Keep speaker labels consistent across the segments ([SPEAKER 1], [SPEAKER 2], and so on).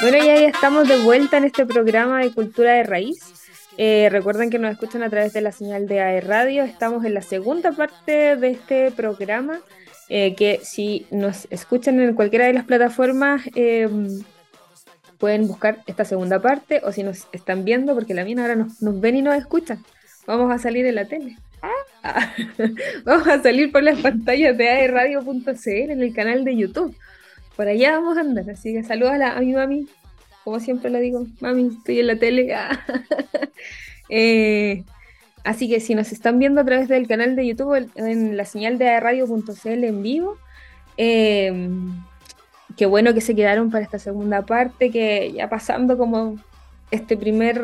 [SPEAKER 1] Bueno, ya, estamos de vuelta en este programa de Cultura de Raíz. Eh, recuerden que nos escuchan a través de la señal de AE Radio. Estamos en la segunda parte de este programa. Eh, que si nos escuchan en cualquiera de las plataformas, em, pueden buscar esta segunda parte. O si nos están viendo, porque la mía ahora nos, ven y nos escuchan. Vamos a salir en la tele. Ah. vamos a salir por las pantallas de aeradio.cl en el canal de YouTube por allá vamos a andar. Así que saludos a, mi mami, como siempre le digo, mami, estoy en la tele. Eh, así que si nos están viendo a través del canal de YouTube, en la señal de radio.cl en vivo, eh, qué bueno que se quedaron para esta segunda parte, que ya pasando como este primer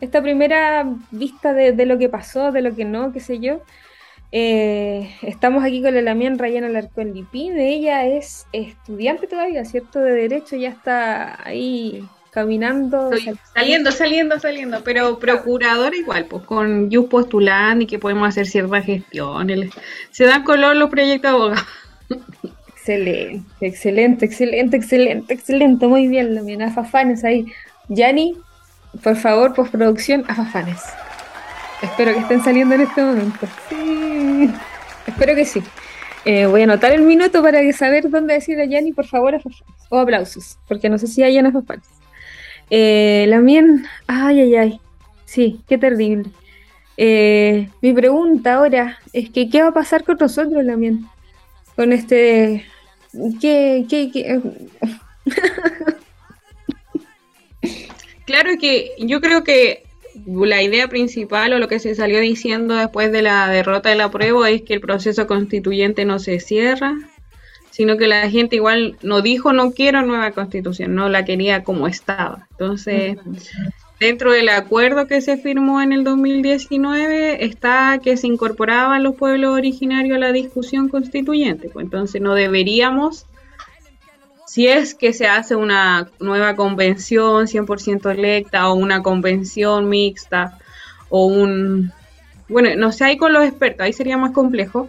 [SPEAKER 1] esta primera vista de, lo que pasó, de lo que no, qué sé yo, eh, estamos aquí con la Lamián Rayana Alarcón Lipín. Ella es estudiante todavía, ¿cierto? De Derecho, ya está ahí caminando.
[SPEAKER 2] saliendo, saliendo, saliendo, pero procurador igual, pues con Yus postulando y que podemos hacer ciertas gestiones. Se dan color los proyectos abogados.
[SPEAKER 1] Excelente, excelente, excelente, excelente, excelente. Muy bien, Lamián. Afafanes ahí. Yani, por favor, postproducción, afafanes. Espero que estén saliendo en este momento. Sí. Espero que sí. Eh, voy a anotar el minuto para saber dónde decir a Yanni, por favor, o aplausos, porque no sé si hay en afafanes. Eh, la ay, ay, ay. Sí, qué terrible. Eh, mi pregunta ahora es que, ¿qué va a pasar con nosotros, la mien? Con este... ¿Qué, qué, qué?
[SPEAKER 2] claro que yo creo que la idea principal o lo que se salió diciendo después de la derrota de la prueba es que el proceso constituyente no se cierra, sino que la gente igual no dijo no quiero nueva constitución, no la quería como estaba. Entonces, dentro del acuerdo que se firmó en el 2019 está que se incorporaban los pueblos originarios a la discusión constituyente. Pues entonces no deberíamos si es que se hace una nueva convención 100% electa o una convención mixta o un... Bueno, no sé, ahí con los expertos, ahí sería más complejo,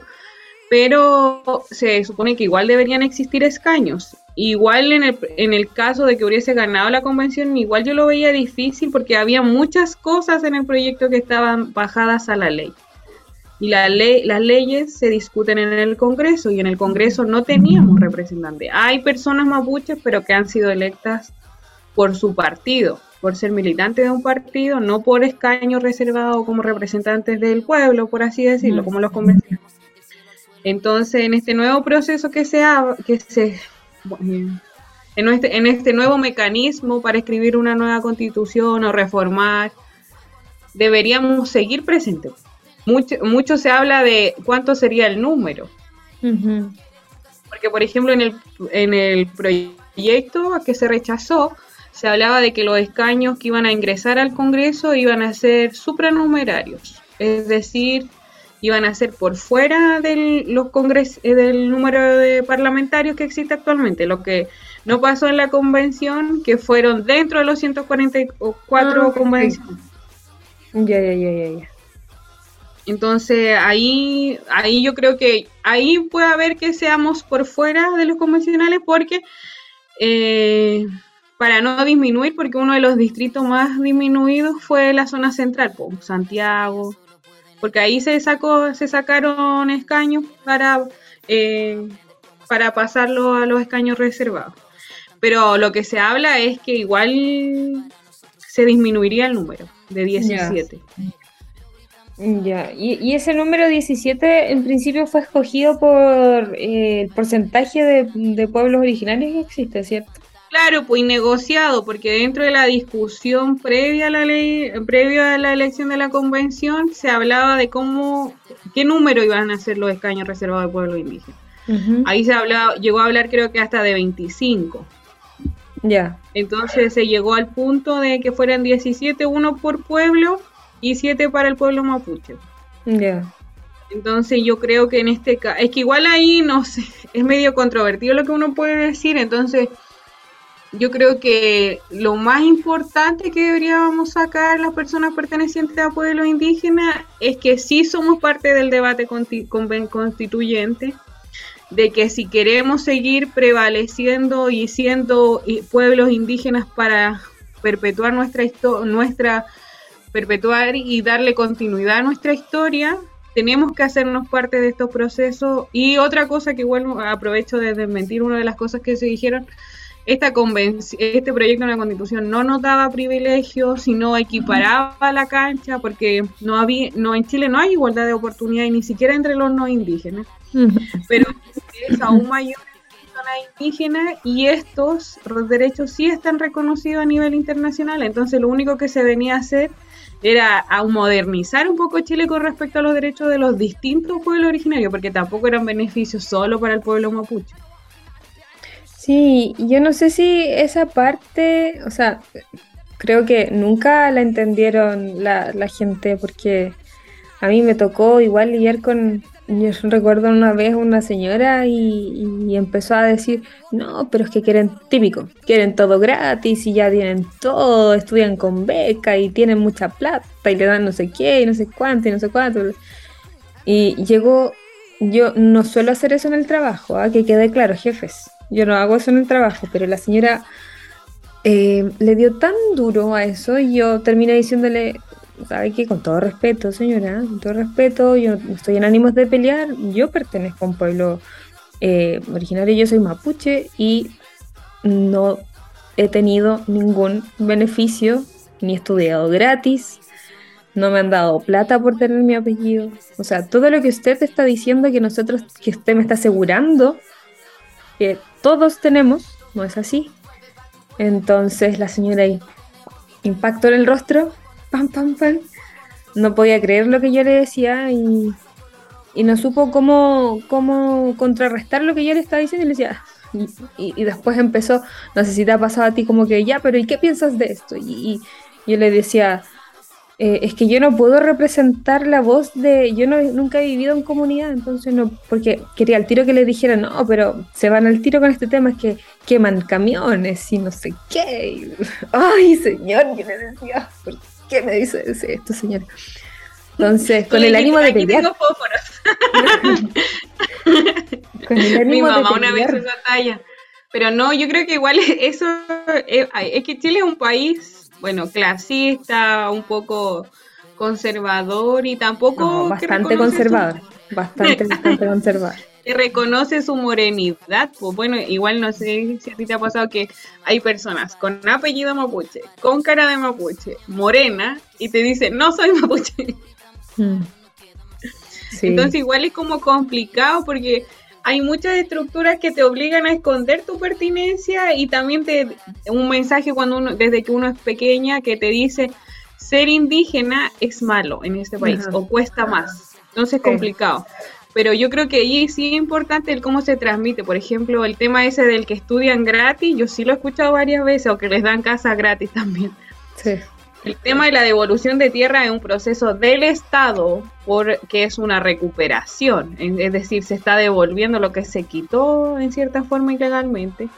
[SPEAKER 2] pero se supone que igual deberían existir escaños. Igual en el, en el caso de que hubiese ganado la convención, igual yo lo veía difícil porque había muchas cosas en el proyecto que estaban bajadas a la ley y la ley, las leyes se discuten en el Congreso y en el Congreso no teníamos representantes. Hay personas mapuches, pero que han sido electas por su partido, por ser militantes de un partido, no por escaño reservado como representantes del pueblo, por así decirlo, como los convencionales. Entonces, en este nuevo proceso que se que se en este, en este nuevo mecanismo para escribir una nueva constitución o reformar, deberíamos seguir presentes mucho, mucho se habla de cuánto sería el número. Porque, por ejemplo, en el, en el proyecto que se rechazó, se hablaba de que los escaños que iban a ingresar al Congreso iban a ser supranumerarios, es decir, iban a ser por fuera del, los congres eh, del número de parlamentarios que existe actualmente, lo que no pasó en la convención, que fueron dentro de los 144 ah, convenciones.
[SPEAKER 1] Ya, ya, ya, ya.
[SPEAKER 2] Entonces ahí, ahí yo creo que ahí puede haber que seamos por fuera de los convencionales porque eh, para no disminuir, porque uno de los distritos más disminuidos fue la zona central, Santiago, porque ahí se sacó, se sacaron escaños para, eh, para pasarlo a los escaños reservados. Pero lo que se habla es que igual se disminuiría el número de 17.
[SPEAKER 1] Ya, y, ese número 17 en principio fue escogido por eh, el porcentaje de, pueblos originarios que existe, ¿cierto?
[SPEAKER 2] Claro, pues negociado, porque dentro de la discusión previa a la ley, previa a la elección de la convención, se hablaba de cómo, qué número iban a ser los escaños reservados de pueblos indígenas. Ahí se hablaba, llegó a hablar creo que hasta de 25.
[SPEAKER 1] Ya.
[SPEAKER 2] Entonces se llegó al punto de que fueran 17, uno por pueblo, y siete para el pueblo mapuche.
[SPEAKER 1] Ya.
[SPEAKER 2] Entonces yo creo que en este caso, es que igual ahí, no sé, es medio controvertido lo que uno puede decir, entonces yo creo que lo más importante que deberíamos sacar las personas pertenecientes a pueblos indígenas es que sí somos parte del debate constituyente, de que si queremos seguir prevaleciendo y siendo pueblos indígenas para perpetuar nuestra nuestra perpetuar y darle continuidad a nuestra historia, tenemos que hacernos parte de estos procesos. Y otra cosa que igual aprovecho de desmentir una de las cosas que se dijeron, esta este proyecto de la constitución no nos daba privilegios, sino equiparaba la cancha, porque no había, no en Chile no hay igualdad de oportunidades ni siquiera entre los no indígenas, pero es aún mayor indígenas y estos derechos sí están reconocidos a nivel internacional, entonces lo único que se venía a hacer era a modernizar un poco Chile con respecto a los derechos de los distintos pueblos originarios, porque tampoco eran beneficios solo para el pueblo mapuche.
[SPEAKER 1] Sí, yo no sé si esa parte, o sea, creo que nunca la entendieron la, gente, porque a mí me tocó igual lidiar con, yo recuerdo una vez una señora y, empezó a decir, no, pero es que quieren típico, quieren todo gratis y ya tienen todo, estudian con beca y tienen mucha plata y le dan no sé qué y no sé cuánto y no sé cuánto. Y llegó, yo no suelo hacer eso en el trabajo, ¿ah? que quede claro, jefes, yo no hago eso en el trabajo, pero la señora eh, le dio tan duro a eso y yo terminé diciéndole, ¿sabe qué? Con todo respeto, señora, con todo respeto, yo no estoy en ánimos de pelear, yo pertenezco a un pueblo eh, originario, yo soy mapuche y no he tenido ningún beneficio, ni he estudiado gratis, no me han dado plata por tener mi apellido. O sea, todo lo que usted está diciendo que nosotros, que usted me está asegurando que todos tenemos, no es así. Entonces la señora ahí, impacto en el rostro, pam, pam, pam. No podía creer lo que yo le decía y, no supo cómo, cómo contrarrestar lo que yo le estaba diciendo y le decía, y, después empezó, no sé si te ha pasado a ti como que ya, pero ¿y qué piensas de esto? y yo le decía, eh, es que yo no puedo representar la voz de, yo no, nunca he vivido en comunidad, entonces no, porque quería al tiro que le dijera, no, pero se van al tiro con este tema, es que queman camiones y no sé qué. Ay, señor, ¿qué decía? ¿Por qué me dice esto, señor? Entonces, con el ánimo de pelear. Tengo
[SPEAKER 2] con el ánimo Mi mamá una vez esa talla. Pero no, yo creo que igual eso, eh, es que Chile es un país bueno, clasista, un poco conservador y tampoco...
[SPEAKER 1] bastante conservador, bastante, bastante conservador.
[SPEAKER 2] Que reconoce su morenidad, pues bueno, igual no sé si a ti te ha pasado que hay personas con apellido mapuche, con cara de mapuche, morena, y te dicen, no soy mapuche. Mm. Entonces igual es como complicado porque hay muchas estructuras que te obligan a esconder tu pertinencia y también te un mensaje cuando uno desde que uno es pequeña que te dice ser indígena es malo en este país o cuesta más. Entonces es complicado. Pero yo creo que ahí sí es importante el cómo se transmite. Por ejemplo, el tema ese del que estudian gratis, yo sí lo he escuchado varias veces, o que les dan casa gratis también. Sí. El tema de la devolución de tierra es un proceso del Estado porque es una recuperación, es decir, se está devolviendo lo que se quitó en cierta forma ilegalmente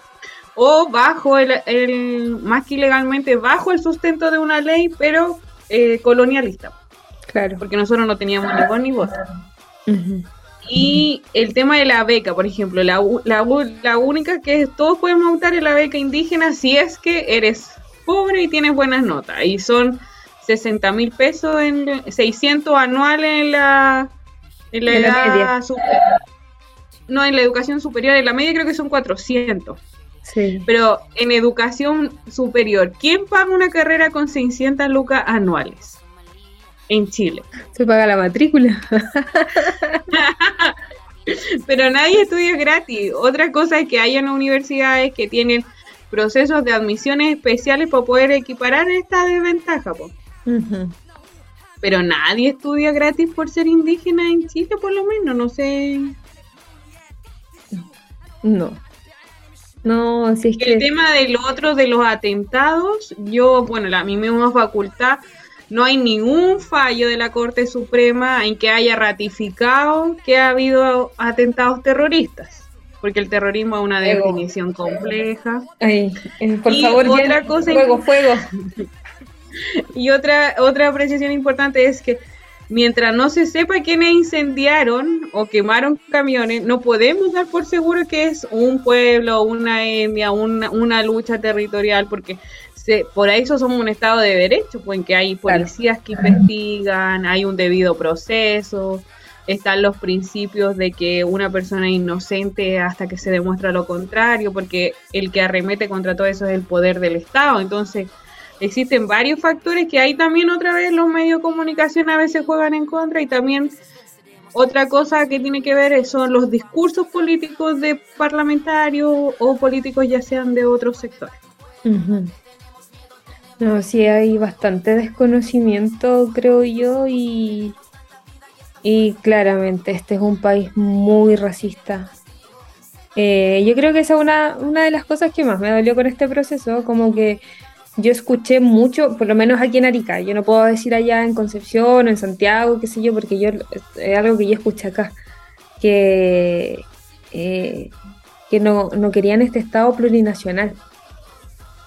[SPEAKER 2] o bajo el, más que ilegalmente, bajo el sustento de una ley, pero eh, colonialista. Claro. Porque nosotros no teníamos ni voz ni voz. Y el tema de la beca, por ejemplo, la, la, la única que todos podemos optar es la beca indígena si es que eres pobre y tienes buenas notas. Y son 60 mil pesos, en 600 anuales en la, en la, edad No, en la educación superior, en la media creo que son 400. Sí. Pero en educación superior, ¿quién paga una carrera con 600 lucas anuales? En Chile.
[SPEAKER 1] Se paga la matrícula.
[SPEAKER 2] Pero nadie estudia gratis. Otra cosa es que hay en universidades que tienen procesos de admisiones especiales para poder equiparar esta desventaja. Pero nadie estudia gratis por ser indígena en Chile, por lo menos, no sé.
[SPEAKER 1] No. No, si es
[SPEAKER 2] El tema del otro, de los atentados, yo, bueno, la mi misma facultad, no hay ningún fallo de la Corte Suprema en que haya ratificado que ha habido atentados terroristas porque el terrorismo es una definición compleja.
[SPEAKER 1] Ay, eh, por favor, otra cosa fuego, fuego.
[SPEAKER 2] y otra, otra apreciación importante es que mientras no se sepa quiénes incendiaron o quemaron camiones, no podemos dar por seguro que es un pueblo, una etnia, una, una lucha territorial, porque se, por eso somos un Estado de Derecho, pues en que hay policías que investigan, hay un debido proceso, están los principios de que una persona es inocente hasta que se demuestra lo contrario, porque el que arremete contra todo eso es el poder del Estado. Entonces, existen varios factores que ahí también otra vez los medios de comunicación a veces juegan en contra y también otra cosa que tiene que ver son los discursos políticos de parlamentarios o políticos ya sean de otros sectores.
[SPEAKER 1] No, sí hay bastante desconocimiento, creo yo, y, y claramente este es un país muy racista. Eh, yo creo que esa es una, una de las cosas que más me dolió con este proceso, como que yo escuché mucho, por lo menos aquí en Arica, yo no puedo decir allá en Concepción, en Santiago, qué sé yo, porque yo es algo que yo escuché acá, que, eh, que no, no querían este Estado plurinacional.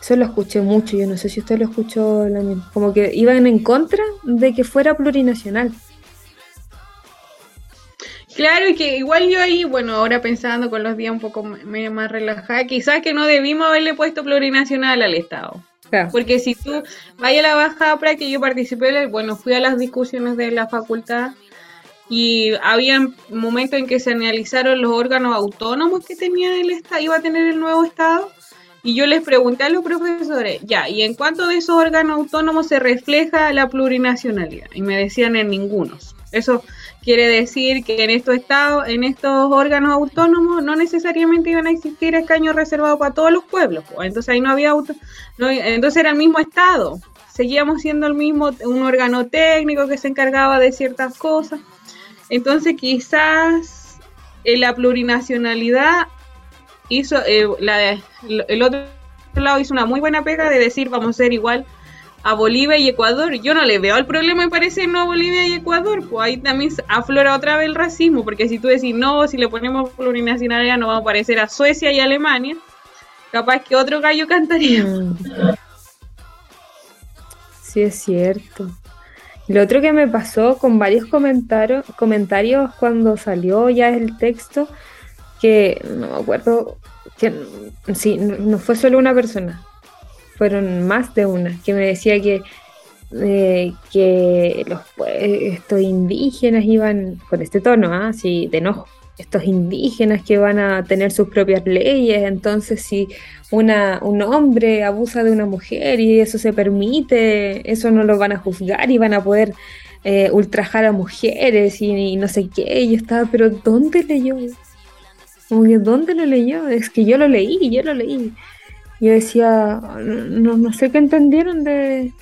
[SPEAKER 1] Eso lo escuché mucho, yo no sé si usted lo escuchó Como que iban en contra de que fuera plurinacional.
[SPEAKER 2] Claro, y que igual yo ahí, bueno, ahora pensando con los días un poco más relajada, quizás que no debimos haberle puesto plurinacional al Estado. Porque si tú vayas a la para que yo participé, bueno, fui a las discusiones de la facultad y había momentos en que se analizaron los órganos autónomos que tenía el Estado, iba a tener el nuevo Estado y yo les pregunté a los profesores, ya, ¿y en cuánto de esos órganos autónomos se refleja la plurinacionalidad? Y me decían en ninguno. Eso quiere decir que en estos estados, en estos órganos autónomos, no necesariamente iban a existir escaños reservados para todos los pueblos. Entonces ahí no había auto, entonces era el mismo estado. Seguíamos siendo el mismo, un órgano técnico que se encargaba de ciertas cosas. Entonces quizás en la plurinacionalidad hizo eh, la, el otro lado hizo una muy buena pega de decir vamos a ser igual a Bolivia y Ecuador. Yo no le veo el problema en parecer no a Bolivia y Ecuador, pues ahí también aflora otra vez el racismo, porque si tú decís no, si le ponemos plurinacionalidad no vamos a parecer a Suecia y Alemania, capaz que otro gallo cantaría. Mm.
[SPEAKER 1] Sí, es cierto. Lo otro que me pasó con varios comentarios cuando salió ya el texto, que no me acuerdo, que sí, no, fue solo una persona, fueron más de una, que me decía que, eh, que los, estos indígenas iban, con este tono, ¿ah? sí, de enojo, estos indígenas que van a tener sus propias leyes, entonces si una, un hombre abusa de una mujer y eso se permite, eso no lo van a juzgar y van a poder eh, ultrajar a mujeres y, y, no sé qué, y yo estaba, pero ¿dónde leyó? Como que ¿dónde lo leyó? Es que yo lo leí, yo lo leí. Yo decía, no, no sé qué entendieron de...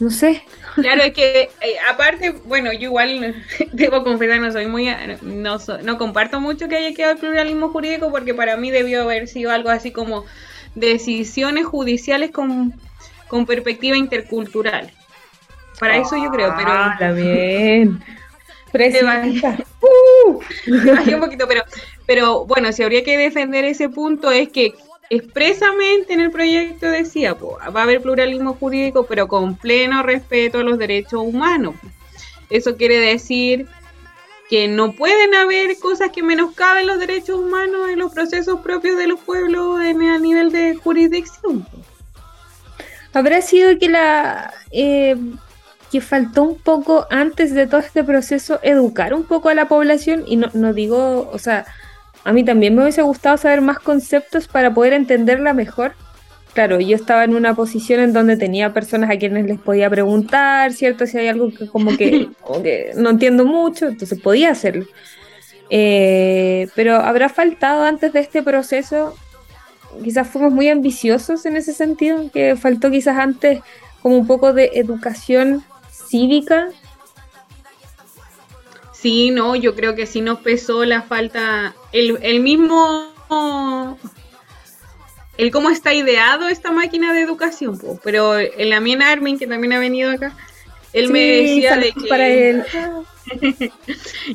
[SPEAKER 1] No sé.
[SPEAKER 2] Claro, es que eh, aparte, bueno, yo igual debo confesar, no soy muy, no, no comparto mucho que haya quedado el pluralismo jurídico porque para mí debió haber sido algo así como decisiones judiciales con, con perspectiva intercultural. Para eso yo creo, pero...
[SPEAKER 1] Ah, bien.
[SPEAKER 2] Uh. un poquito, pero, pero bueno, si habría que defender ese punto es que expresamente en el proyecto decía, va a haber pluralismo jurídico, pero con pleno respeto a los derechos humanos. Eso quiere decir que no pueden haber cosas que menoscaben los derechos humanos en los procesos propios de los pueblos en, a nivel de jurisdicción.
[SPEAKER 1] Habrá sido que la eh, que faltó un poco antes de todo este proceso educar un poco a la población y no, no digo, o sea, a mí también me hubiese gustado saber más conceptos para poder entenderla mejor. Claro, yo estaba en una posición en donde tenía personas a quienes les podía preguntar, ¿cierto? Si hay algo que como que, no entiendo mucho, entonces podía hacerlo. Eh, pero habrá faltado antes de este proceso, quizás fuimos muy ambiciosos en ese sentido, que faltó quizás antes como un poco de educación cívica.
[SPEAKER 2] Sí, no, yo creo que sí nos pesó la falta, el, el mismo, el cómo está ideado esta máquina de educación, pero el Amien Armin, que también ha venido acá, él me decía de que... Para él.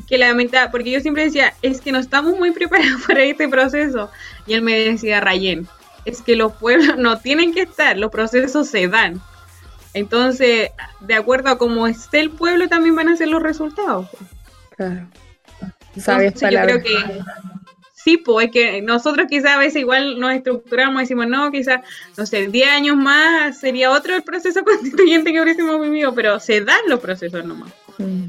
[SPEAKER 2] que lamenta, porque yo siempre decía, es que no estamos muy preparados para este proceso. Y él me decía, Rayen, es que los pueblos no tienen que estar, los procesos se dan. Entonces, de acuerdo a cómo esté el pueblo, también van a ser los resultados. Claro. Entonces, yo creo que sí, pues que nosotros quizás a veces igual nos estructuramos y decimos, no, quizás, no sé, 10 años más sería otro el proceso constituyente que hubiésemos vivido, pero se dan los procesos nomás. Mm.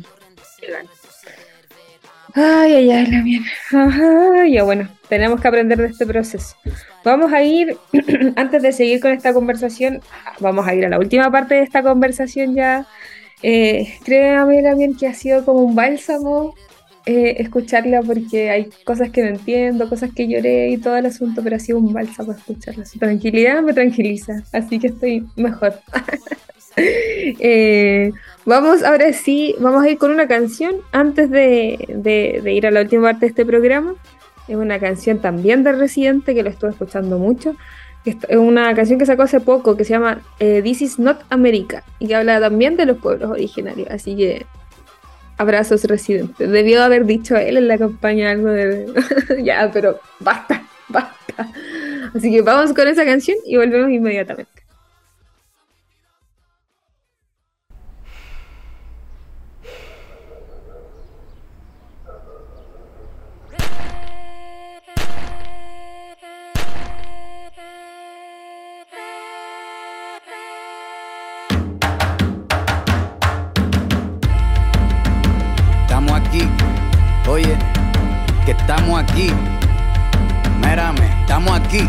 [SPEAKER 1] Ay, ay, ay, la bien. ya bueno, tenemos que aprender de este proceso. Vamos a ir, antes de seguir con esta conversación, vamos a ir a la última parte de esta conversación ya. Eh, créame también que ha sido como un bálsamo eh, escucharla porque hay cosas que no entiendo, cosas que lloré y todo el asunto, pero ha sido un bálsamo escucharla. Su tranquilidad me tranquiliza, así que estoy mejor. eh, Vamos, ahora sí, vamos a ir con una canción antes de, ir a la última parte de este programa. Es una canción también de Residente que lo estuve escuchando mucho. Es una canción que sacó hace poco que se llama eh, This is Not America y que habla también de los pueblos originarios. Así que abrazos Residente. Debió haber dicho él en la campaña algo de. ya, pero basta, basta. Así que vamos con esa canción y volvemos inmediatamente.
[SPEAKER 3] Estamos aquí. Mírame, estamos aquí.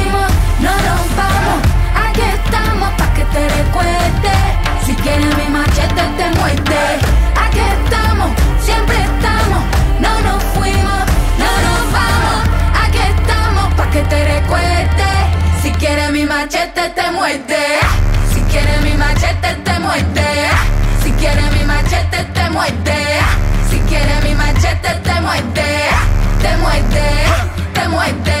[SPEAKER 4] te muerde. Si quieres mi machete te muerde. Si quieres mi machete te muerde. Si quieres mi machete te muerde. Te muerde. Te muerde.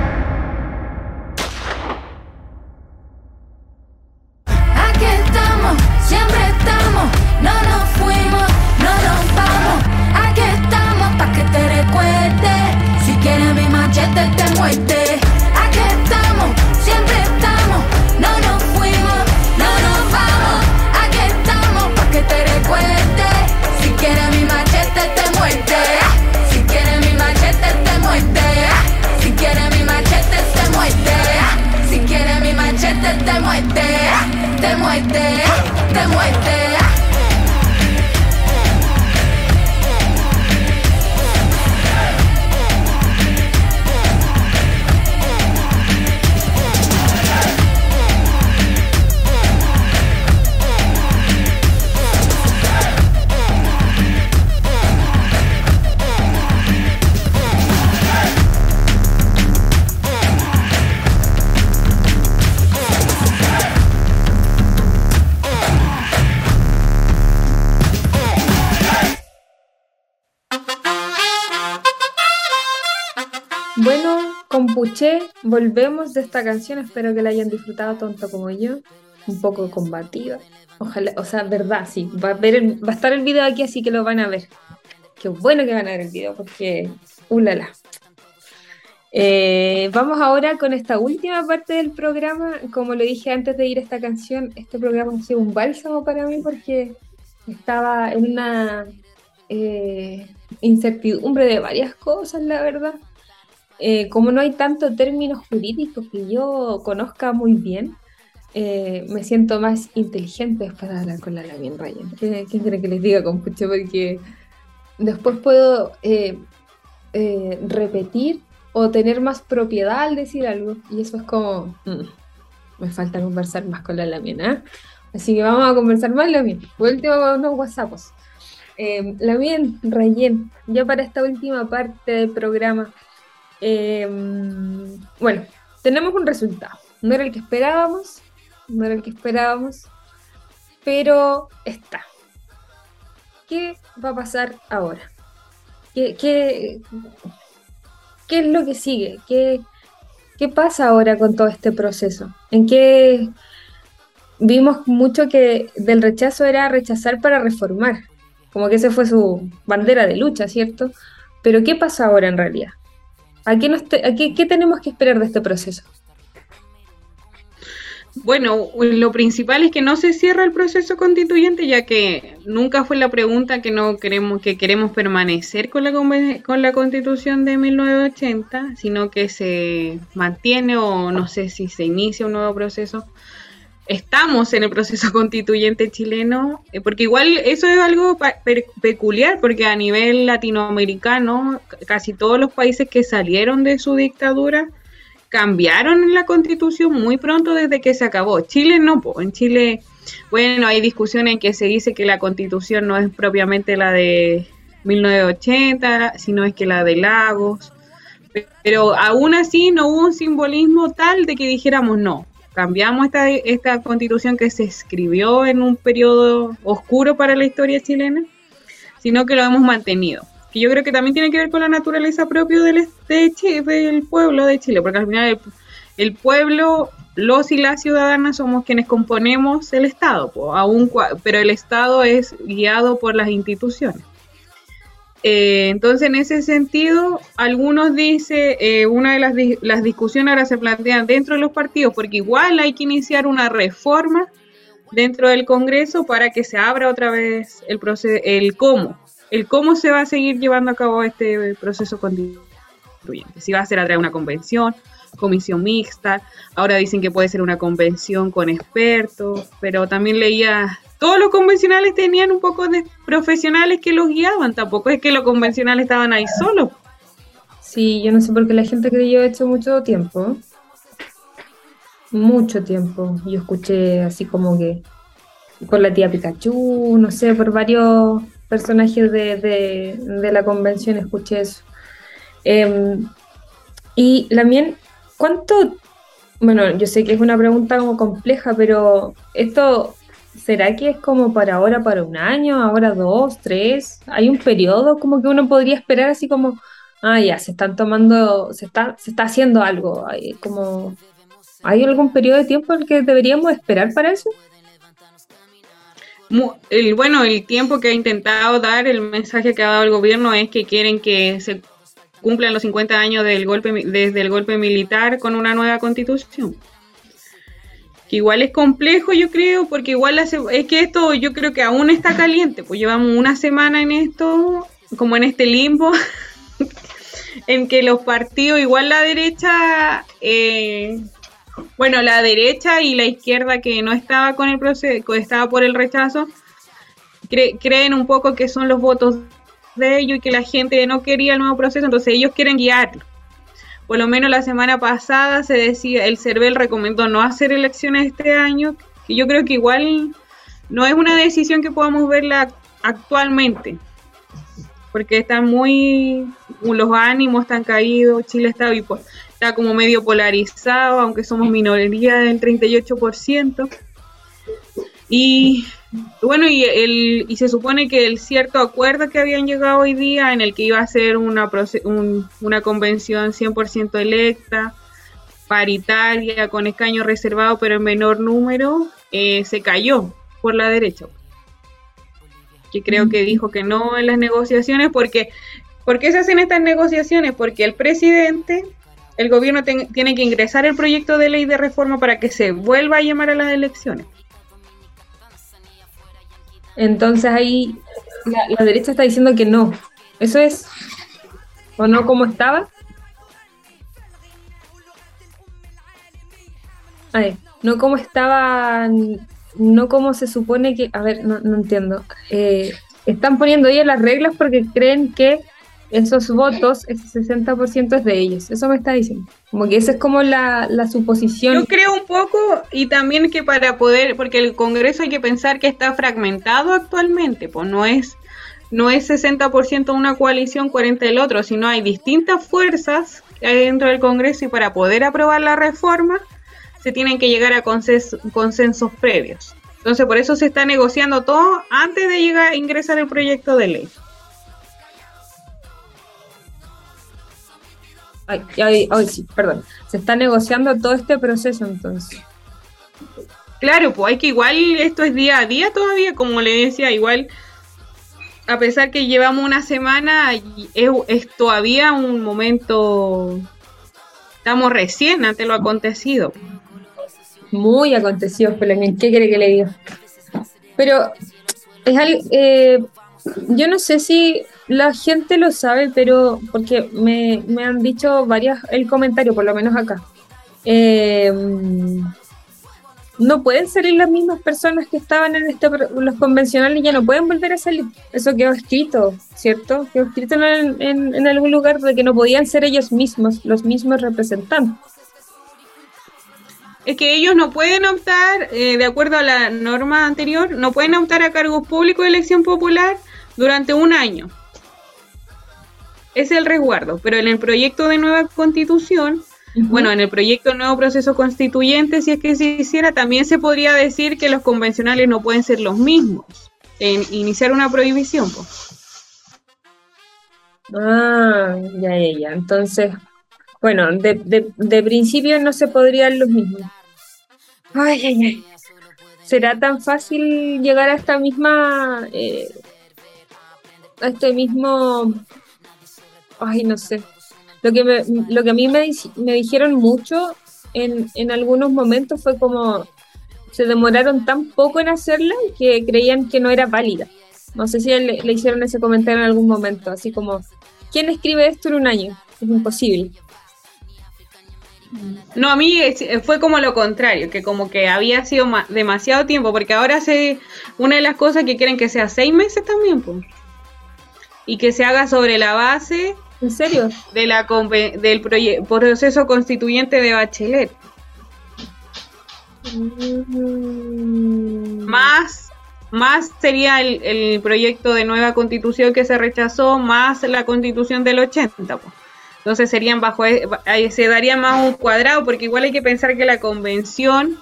[SPEAKER 1] Volvemos de esta canción, espero que la hayan disfrutado tanto como yo, un poco combativa. Ojalá, o sea, verdad, sí, va a, ver va a estar el video aquí, así que lo van a ver. Qué bueno que van a ver el video, porque, ulala. Eh, vamos ahora con esta última parte del programa. Como lo dije antes de ir a esta canción, este programa ha sido un bálsamo para mí porque estaba en una eh, incertidumbre de varias cosas, la verdad. Eh, como no hay tanto términos jurídicos que yo conozca muy bien, eh, me siento más inteligente para hablar con la Lamien Ryan. ¿Qué, ¿Quién cree que les diga, compuche? Porque después puedo repetir o tener más propiedad al decir algo. Y eso es como, mm, me falta conversar más con la Lamien, Así que vamos a conversar más, Lamien. Por último, unos WhatsApps. Eh, Lamien, Rayen, ya para esta última parte del programa. Em, bueno, tenemos un resultado. No era el que esperábamos, no era el que esperábamos, pero está. ¿Qué va a pasar ahora? ¿Qué, qué, es lo que sigue? ¿Qué, ¿Qué pasa ahora con todo este proceso? ¿En qué vimos mucho que del rechazo era rechazar para reformar? Como que esa fue su bandera de lucha, ¿cierto? Pero ¿qué pasa ahora en realidad? ¿A qué, nos qué tenemos que esperar de este proceso?
[SPEAKER 2] Bueno, lo principal es que no se cierra el proceso constituyente, ya que nunca fue la pregunta que no queremos que queremos permanecer con la con la Constitución de 1980, sino que se mantiene o no sé si se inicia un nuevo proceso. Estamos en el proceso constituyente chileno, eh, porque igual eso es algo peculiar, porque a nivel latinoamericano, casi todos los países que salieron de su dictadura cambiaron la constitución muy pronto desde que se acabó. Chile no, en Chile, bueno, hay discusiones en que se dice que la constitución no es propiamente la de 1980, sino es que la de Lagos. Pero aún así no hubo un simbolismo tal de que dijéramos no, cambiamos esta, esta constitución que se escribió en un periodo oscuro para la historia chilena, sino que lo hemos mantenido que yo creo que también tiene que ver con la naturaleza propia del, del pueblo de Chile, porque al final el, pueblo, los y las ciudadanas somos quienes componemos el Estado, aún, pero el Estado es guiado por las instituciones. Eh, entonces, en ese sentido, algunos dicen, eh, una de las, las discusiones ahora se plantean dentro de los partidos, porque igual hay que iniciar una reforma dentro del Congreso para que se abra otra vez el, el cómo, el cómo se va a seguir llevando a cabo este proceso constituyente. Si va a ser a través de una convención, comisión mixta, ahora dicen que puede ser una convención con expertos, pero también leía, todos los convencionales tenían un poco de profesionales que los guiaban, tampoco es que los convencionales estaban ahí solos.
[SPEAKER 1] Sí, yo no sé por qué la gente he hecho mucho tiempo, mucho tiempo, yo escuché así como que con la tía Pikachu, no sé, por varios personajes de, la convención, escuché eso. Em, y también, ¿cuánto? Bueno, yo sé que es una pregunta como compleja, pero esto, ¿será que es como para ahora, para un año, ahora dos, tres? ¿Hay un periodo como que uno podría esperar así como, ah, ya, se están tomando, se está, se está haciendo algo? ¿Hay, como, ¿Hay algún periodo de tiempo en el que deberíamos esperar para eso?
[SPEAKER 2] el, bueno, el tiempo que ha intentado dar, el mensaje que ha dado el gobierno es que quieren que se cumplan los 50 años del golpe, desde el golpe militar con una nueva constitución. Que igual es complejo, yo creo, porque igual es que esto yo creo que aún está caliente, pues llevamos una semana en esto, como en este limbo, en que los partidos, igual la derecha, eh, bueno, la derecha y la izquierda que no estaba con el proceso, estaba por el rechazo, creen un poco que son los votos de ellos y que la gente no quería el nuevo proceso, entonces ellos quieren guiarlo. Por lo menos la semana pasada se decía, el CERVEL recomendó no hacer elecciones este año, y yo creo que igual no es una decisión que podamos verla actualmente, porque están muy, los ánimos están caídos, Chile está, está como medio polarizado, aunque somos minoría del 38%. Y Bueno, y, el, y se supone que el cierto acuerdo que habían llegado hoy día, en el que iba a ser una, una convención 100% electa, paritaria, con escaños reservados, pero en menor número, eh, se cayó por la derecha. Que creo que dijo que no en las negociaciones, porque ¿por qué se hacen estas negociaciones? Porque el presidente, el gobierno tiene que ingresar el proyecto de ley de reforma para que se vuelva a llamar a las elecciones.
[SPEAKER 1] Entonces ahí la, derecha está diciendo que no. ¿Eso es? ¿O no como estaba? A ver, no como estaba, no como se supone que, a ver, no, no entiendo. Eh, están poniendo ellos las reglas porque creen que esos votos, ese 60% es de ellos. Eso me está diciendo. Como que esa es como la, suposición.
[SPEAKER 2] Yo creo un poco y también que para poder, porque el Congreso hay que pensar que está fragmentado actualmente, pues no es no es 60% una coalición, 40 del otro, sino hay distintas fuerzas dentro del Congreso y para poder aprobar la reforma se tienen que llegar a consensos previos. Entonces por eso se está negociando todo antes de llegar a ingresar el proyecto de ley.
[SPEAKER 1] Ay, ay, sí, perdón. Se está negociando todo este proceso entonces.
[SPEAKER 2] Claro, pues hay que igual esto es día a día todavía, como le decía, igual a pesar que llevamos una semana, es, todavía un momento, estamos recién ante lo acontecido.
[SPEAKER 1] Muy acontecido, pero ¿qué quiere que le diga? Pero es algo, eh, yo no sé si la gente lo sabe, pero porque me, han dicho varias, el comentario, por lo menos acá. Em, no pueden salir las mismas personas que estaban en este, los convencionales, ya no pueden volver a salir. Eso quedó escrito, ¿cierto? Quedó escrito en, en, algún lugar de que no podían ser ellos mismos, los mismos representantes.
[SPEAKER 2] Es que ellos no pueden optar, eh, de acuerdo a la norma anterior, no pueden optar a cargos públicos de elección popular durante un año. Es el resguardo, pero en el proyecto de nueva constitución, bueno, en el proyecto de nuevo proceso constituyente, si es que se hiciera, también se podría decir que los convencionales no pueden ser los mismos en iniciar una prohibición.
[SPEAKER 1] Ah, ya, ya, ya. Entonces, bueno, de, de, principio no se podrían los mismos. Ay, ay, ay. ¿Será tan fácil llegar a esta misma eh, a este mismo, ay, no sé, lo que, me, lo que a mí me, me dijeron mucho en, en algunos momentos fue como se demoraron tan poco en hacerla que creían que no era válida. No sé si le, le, hicieron ese comentario en algún momento, así como, ¿quién escribe esto en un año? Es imposible.
[SPEAKER 2] No, a mí fue como lo contrario, que como que había sido demasiado tiempo, porque ahora se, una de las cosas que quieren que sea seis meses también, pues y que se haga sobre la base
[SPEAKER 1] ¿En serio?
[SPEAKER 2] De la del proceso constituyente de Bachelet. Mm. Más, más sería el, proyecto de nueva constitución que se rechazó, más la constitución del 80. Entonces serían bajo, e, se daría más un cuadrado, porque igual hay que pensar que la convención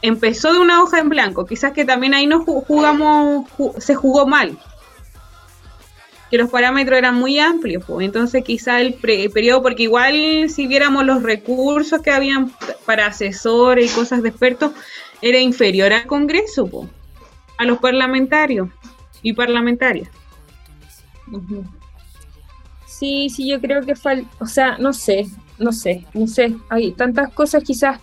[SPEAKER 2] empezó de una hoja en blanco. Quizás que también ahí no jugamos, se jugó mal que los parámetros eran muy amplios, pues. entonces quizá el, periodo, porque igual si viéramos los recursos que habían para asesores y cosas de expertos, era inferior al Congreso, pues, a los parlamentarios y parlamentarias.
[SPEAKER 1] Sí, sí, yo creo que falta, o sea, no sé, no sé, no sé, hay tantas cosas quizás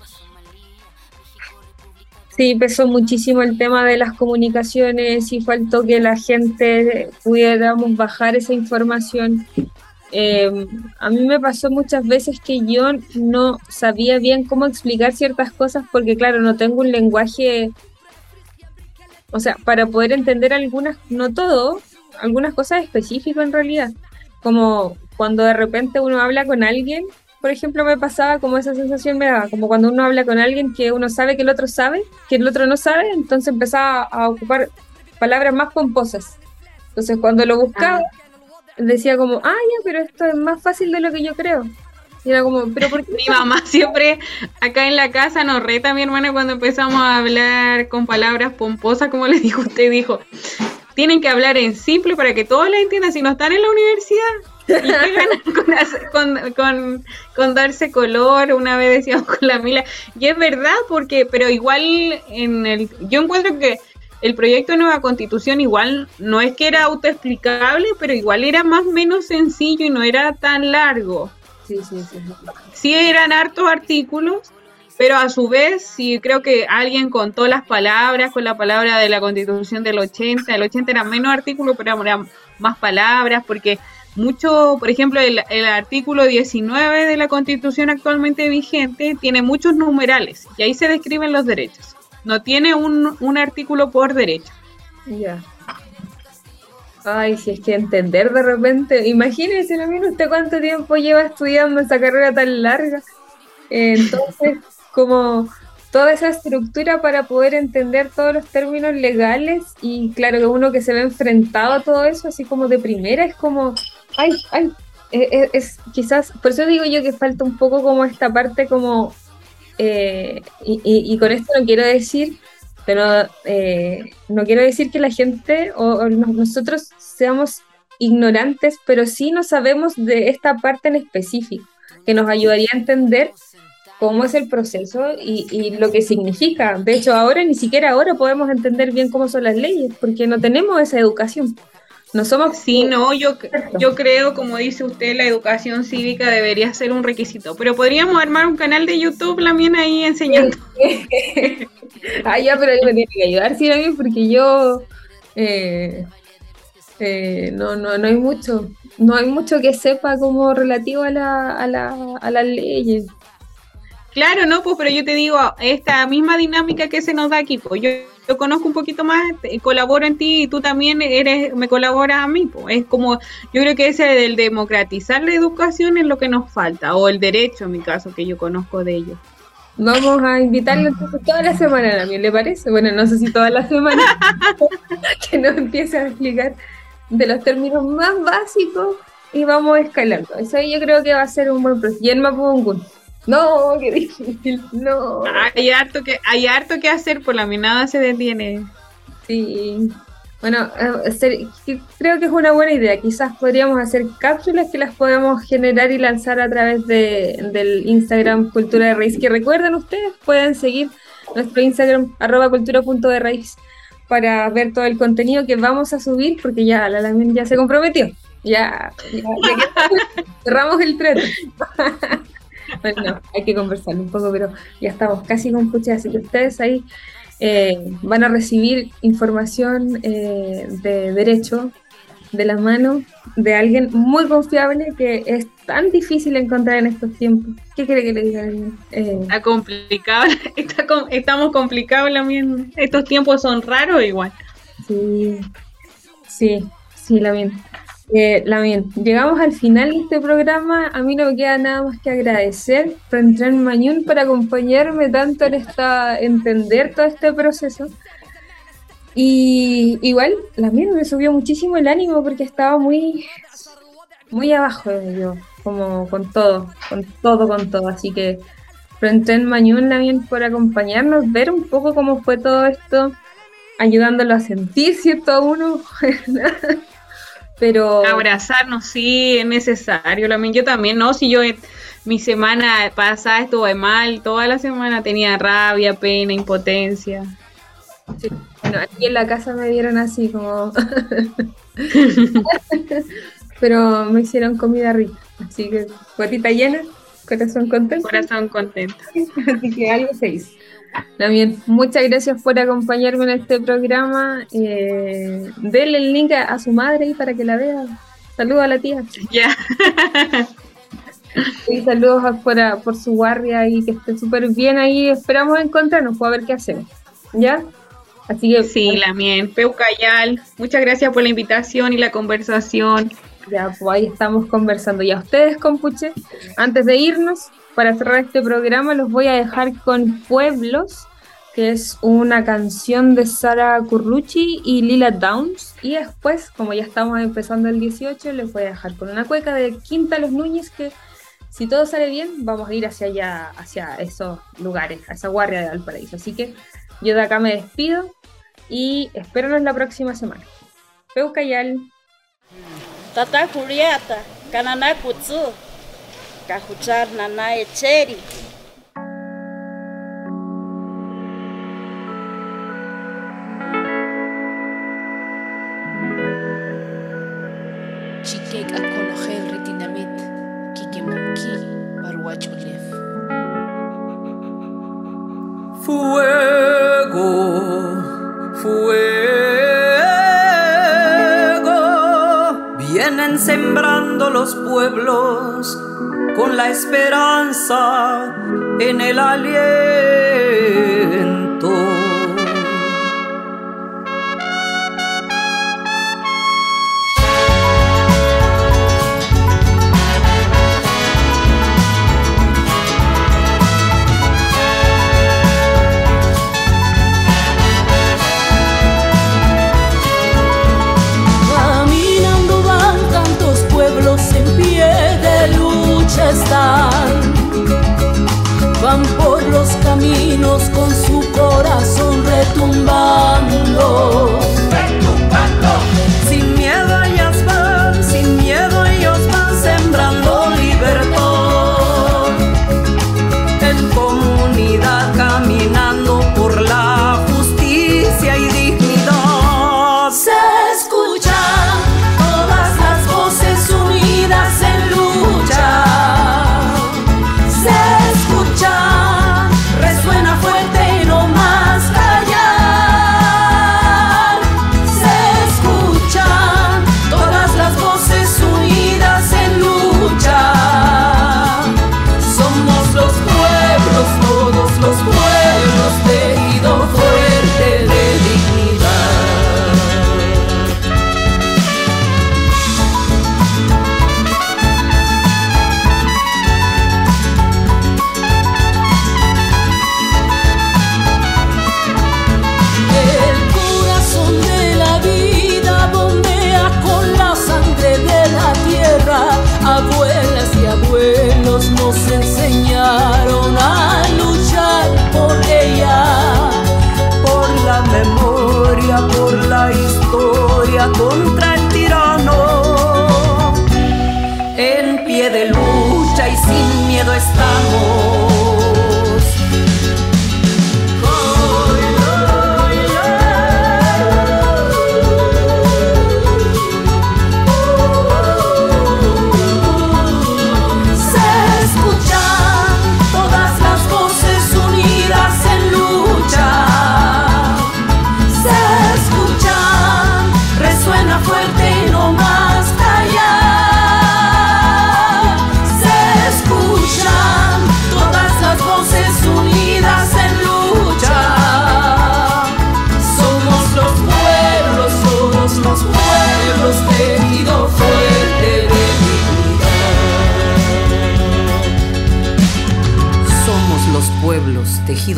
[SPEAKER 1] Sí, pesó muchísimo el tema de las comunicaciones y faltó que la gente pudiéramos bajar esa información. Eh, a mí me pasó muchas veces que yo no sabía bien cómo explicar ciertas cosas porque, claro, no tengo un lenguaje, o sea, para poder entender algunas, no todo, algunas cosas específicas en realidad, como cuando de repente uno habla con alguien por ejemplo, me pasaba como esa sensación me daba, como cuando uno habla con alguien que uno sabe que el otro sabe, que el otro no sabe, entonces empezaba a ocupar palabras más pomposas. Entonces, cuando lo buscaba, ah. decía como, ah, ya, pero esto es más fácil de lo que yo creo. Y era como, pero ¿por qué?
[SPEAKER 2] Mi mamá siempre acá en la casa nos reta a mi hermana cuando empezamos a hablar con palabras pomposas, como le dijo usted, dijo, tienen que hablar en simple para que todos la entiendan si no están en la universidad. ¿Y qué ganan con, con, con, darse color? Una vez decíamos con la Mila. Y es verdad, porque, pero igual en el. Yo encuentro que el proyecto de nueva constitución igual no es que era autoexplicable, pero igual era más o menos sencillo y no era tan largo.
[SPEAKER 1] Sí, sí, sí.
[SPEAKER 2] Sí eran hartos artículos, pero a su vez sí creo que alguien contó las palabras con la palabra de la constitución del 80. El 80 era menos artículos, pero eran más palabras, porque mucho, por ejemplo, el, artículo 19 de la constitución actualmente vigente tiene muchos numerales y ahí se describen los derechos. No tiene un, un artículo por derecho.
[SPEAKER 1] Ya. Ay, si es que entender de repente, imagínese, ¿no mire usted cuánto tiempo lleva estudiando esa carrera tan larga? Entonces, como toda esa estructura para poder entender todos los términos legales y claro que uno que se ve enfrentado a todo eso, así como de primera, es como, ay, ay, es, es quizás, por eso digo yo que falta un poco como esta parte como, eh, y, y, y, con esto no quiero decir, pero eh, no quiero decir que la gente o, o, nosotros seamos ignorantes, pero sí no sabemos de esta parte en específico, que nos ayudaría a entender cómo es el proceso y, y, lo que significa. De hecho, ahora ni siquiera ahora podemos entender bien cómo son las leyes, porque no tenemos esa educación. No somos...
[SPEAKER 2] Sí, no, yo, yo creo, como dice usted, la educación cívica debería ser un requisito, pero podríamos armar un canal de YouTube también ahí enseñando.
[SPEAKER 1] ah, ya, pero me tiene que ayudar, sí, a mí, porque yo... Eh, eh, no, no, no hay mucho, no hay mucho que sepa como relativo a, la, a, la, a las leyes.
[SPEAKER 2] Claro, no, pues, pero yo te digo, esta misma dinámica que se nos da aquí, pues yo, yo conozco un poquito más, colaboro en ti y tú también eres, me colaboras a mí, pues es como, yo creo que ese del democratizar la educación es lo que nos falta, o el derecho en mi caso, que yo conozco de ellos.
[SPEAKER 1] Vamos a invitarle entonces toda la semana también, ¿le parece? Bueno, no sé si toda la semana que nos empiece a explicar de los términos más básicos y vamos escalando. Eso yo creo que va a ser un buen proceso. Y el Mapungun. No, qué difícil, no.
[SPEAKER 2] Hay harto que, hay harto que hacer, por la minada se detiene.
[SPEAKER 1] Sí. Bueno, creo que es una buena idea. Quizás podríamos hacer cápsulas que las podemos generar y lanzar a través de, del Instagram Cultura de Raíz. Que recuerden ustedes, pueden seguir nuestro Instagram arroba cultura.de raíz para ver todo el contenido que vamos a subir, porque ya la ya se comprometió. Ya, ya, ya cerramos el tren. bueno, no, hay que conversar un poco, pero ya estamos casi con puche, así que ustedes ahí eh, van a recibir información eh, de derecho de la mano de alguien muy confiable que es tan difícil encontrar en estos tiempos. ¿Qué quiere que le diga?
[SPEAKER 2] Eh, está complicado, está, estamos complicados también. Estos tiempos son raros igual.
[SPEAKER 1] Sí, sí, sí, la bien. Eh, la bien, llegamos al final de este programa. A mí no me queda nada más que agradecer por en Mañún para acompañarme tanto en esta entender todo este proceso. Y igual, la me subió muchísimo el ánimo porque estaba muy, muy abajo yo, como con todo, con todo, con todo. Así que en Mañún también por acompañarnos, ver un poco cómo fue todo esto, ayudándolo a sentir, ¿cierto? A uno. pero
[SPEAKER 2] abrazarnos sí es necesario. También yo también no si yo mi semana pasada estuve mal toda la semana tenía rabia pena impotencia.
[SPEAKER 1] Sí. bueno aquí en la casa me dieron así como pero me hicieron comida rica así que guatita llena corazón contento.
[SPEAKER 2] Corazón contento.
[SPEAKER 1] Así que algo se hizo también, muchas gracias por acompañarme en este programa. Eh, denle el link a, su madre ahí para que la vea. Saludos a la tía.
[SPEAKER 2] Ya.
[SPEAKER 1] Yeah. y saludos por, a, por su guardia y que esté súper bien ahí. Esperamos encontrarnos, pues a ver qué hacemos. ¿Ya?
[SPEAKER 2] Así que. Sí, la mien. Peucayal. Muchas gracias por la invitación y la conversación.
[SPEAKER 1] Ya, pues ahí estamos conversando. Y a ustedes, compuche, antes de irnos, para cerrar este programa los voy a dejar con Pueblos, que es una canción de Sara Currucci y Lila Downs. Y después, como ya estamos empezando el 18, les voy a dejar con una cueca de Quinta Los Núñez que si todo sale bien, vamos a ir hacia allá, hacia esos lugares, a esa guardia de Valparaíso. Así que yo de acá me despido y espéranos la próxima semana. Peucayal.
[SPEAKER 5] Tata Julieta, Cananá Kutsu, Cajuchar Nana Echeri.
[SPEAKER 6] Chiquek akonojel ritinamit, kikemumki, barwachulef.
[SPEAKER 7] Fuego, fuego, vienen sembrando los pueblos con la esperanza en el aliento.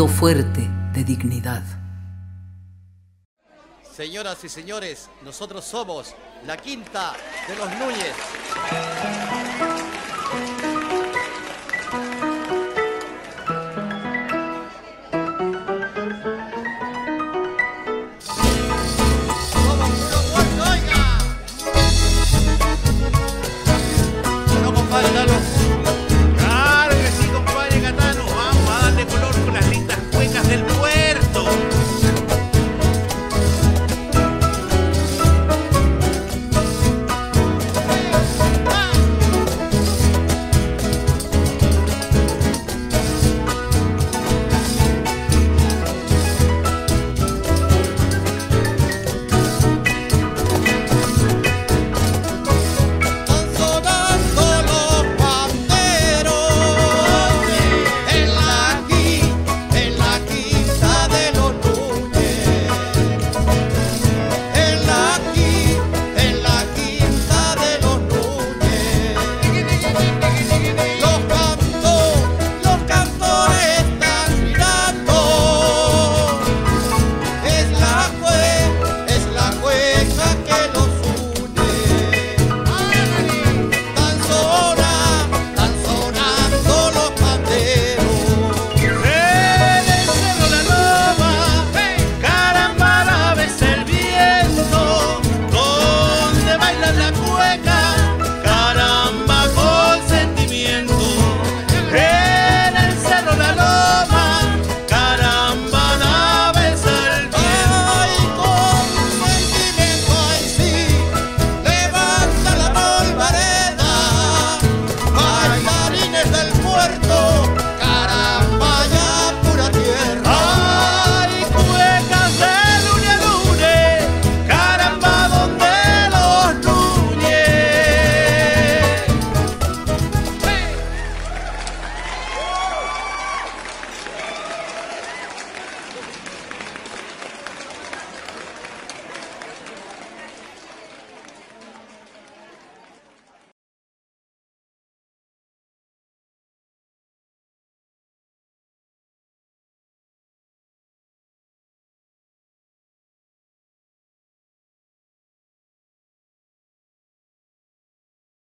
[SPEAKER 7] Fuerte de dignidad.
[SPEAKER 8] Señoras y señores, nosotros somos la quinta de los Núñez.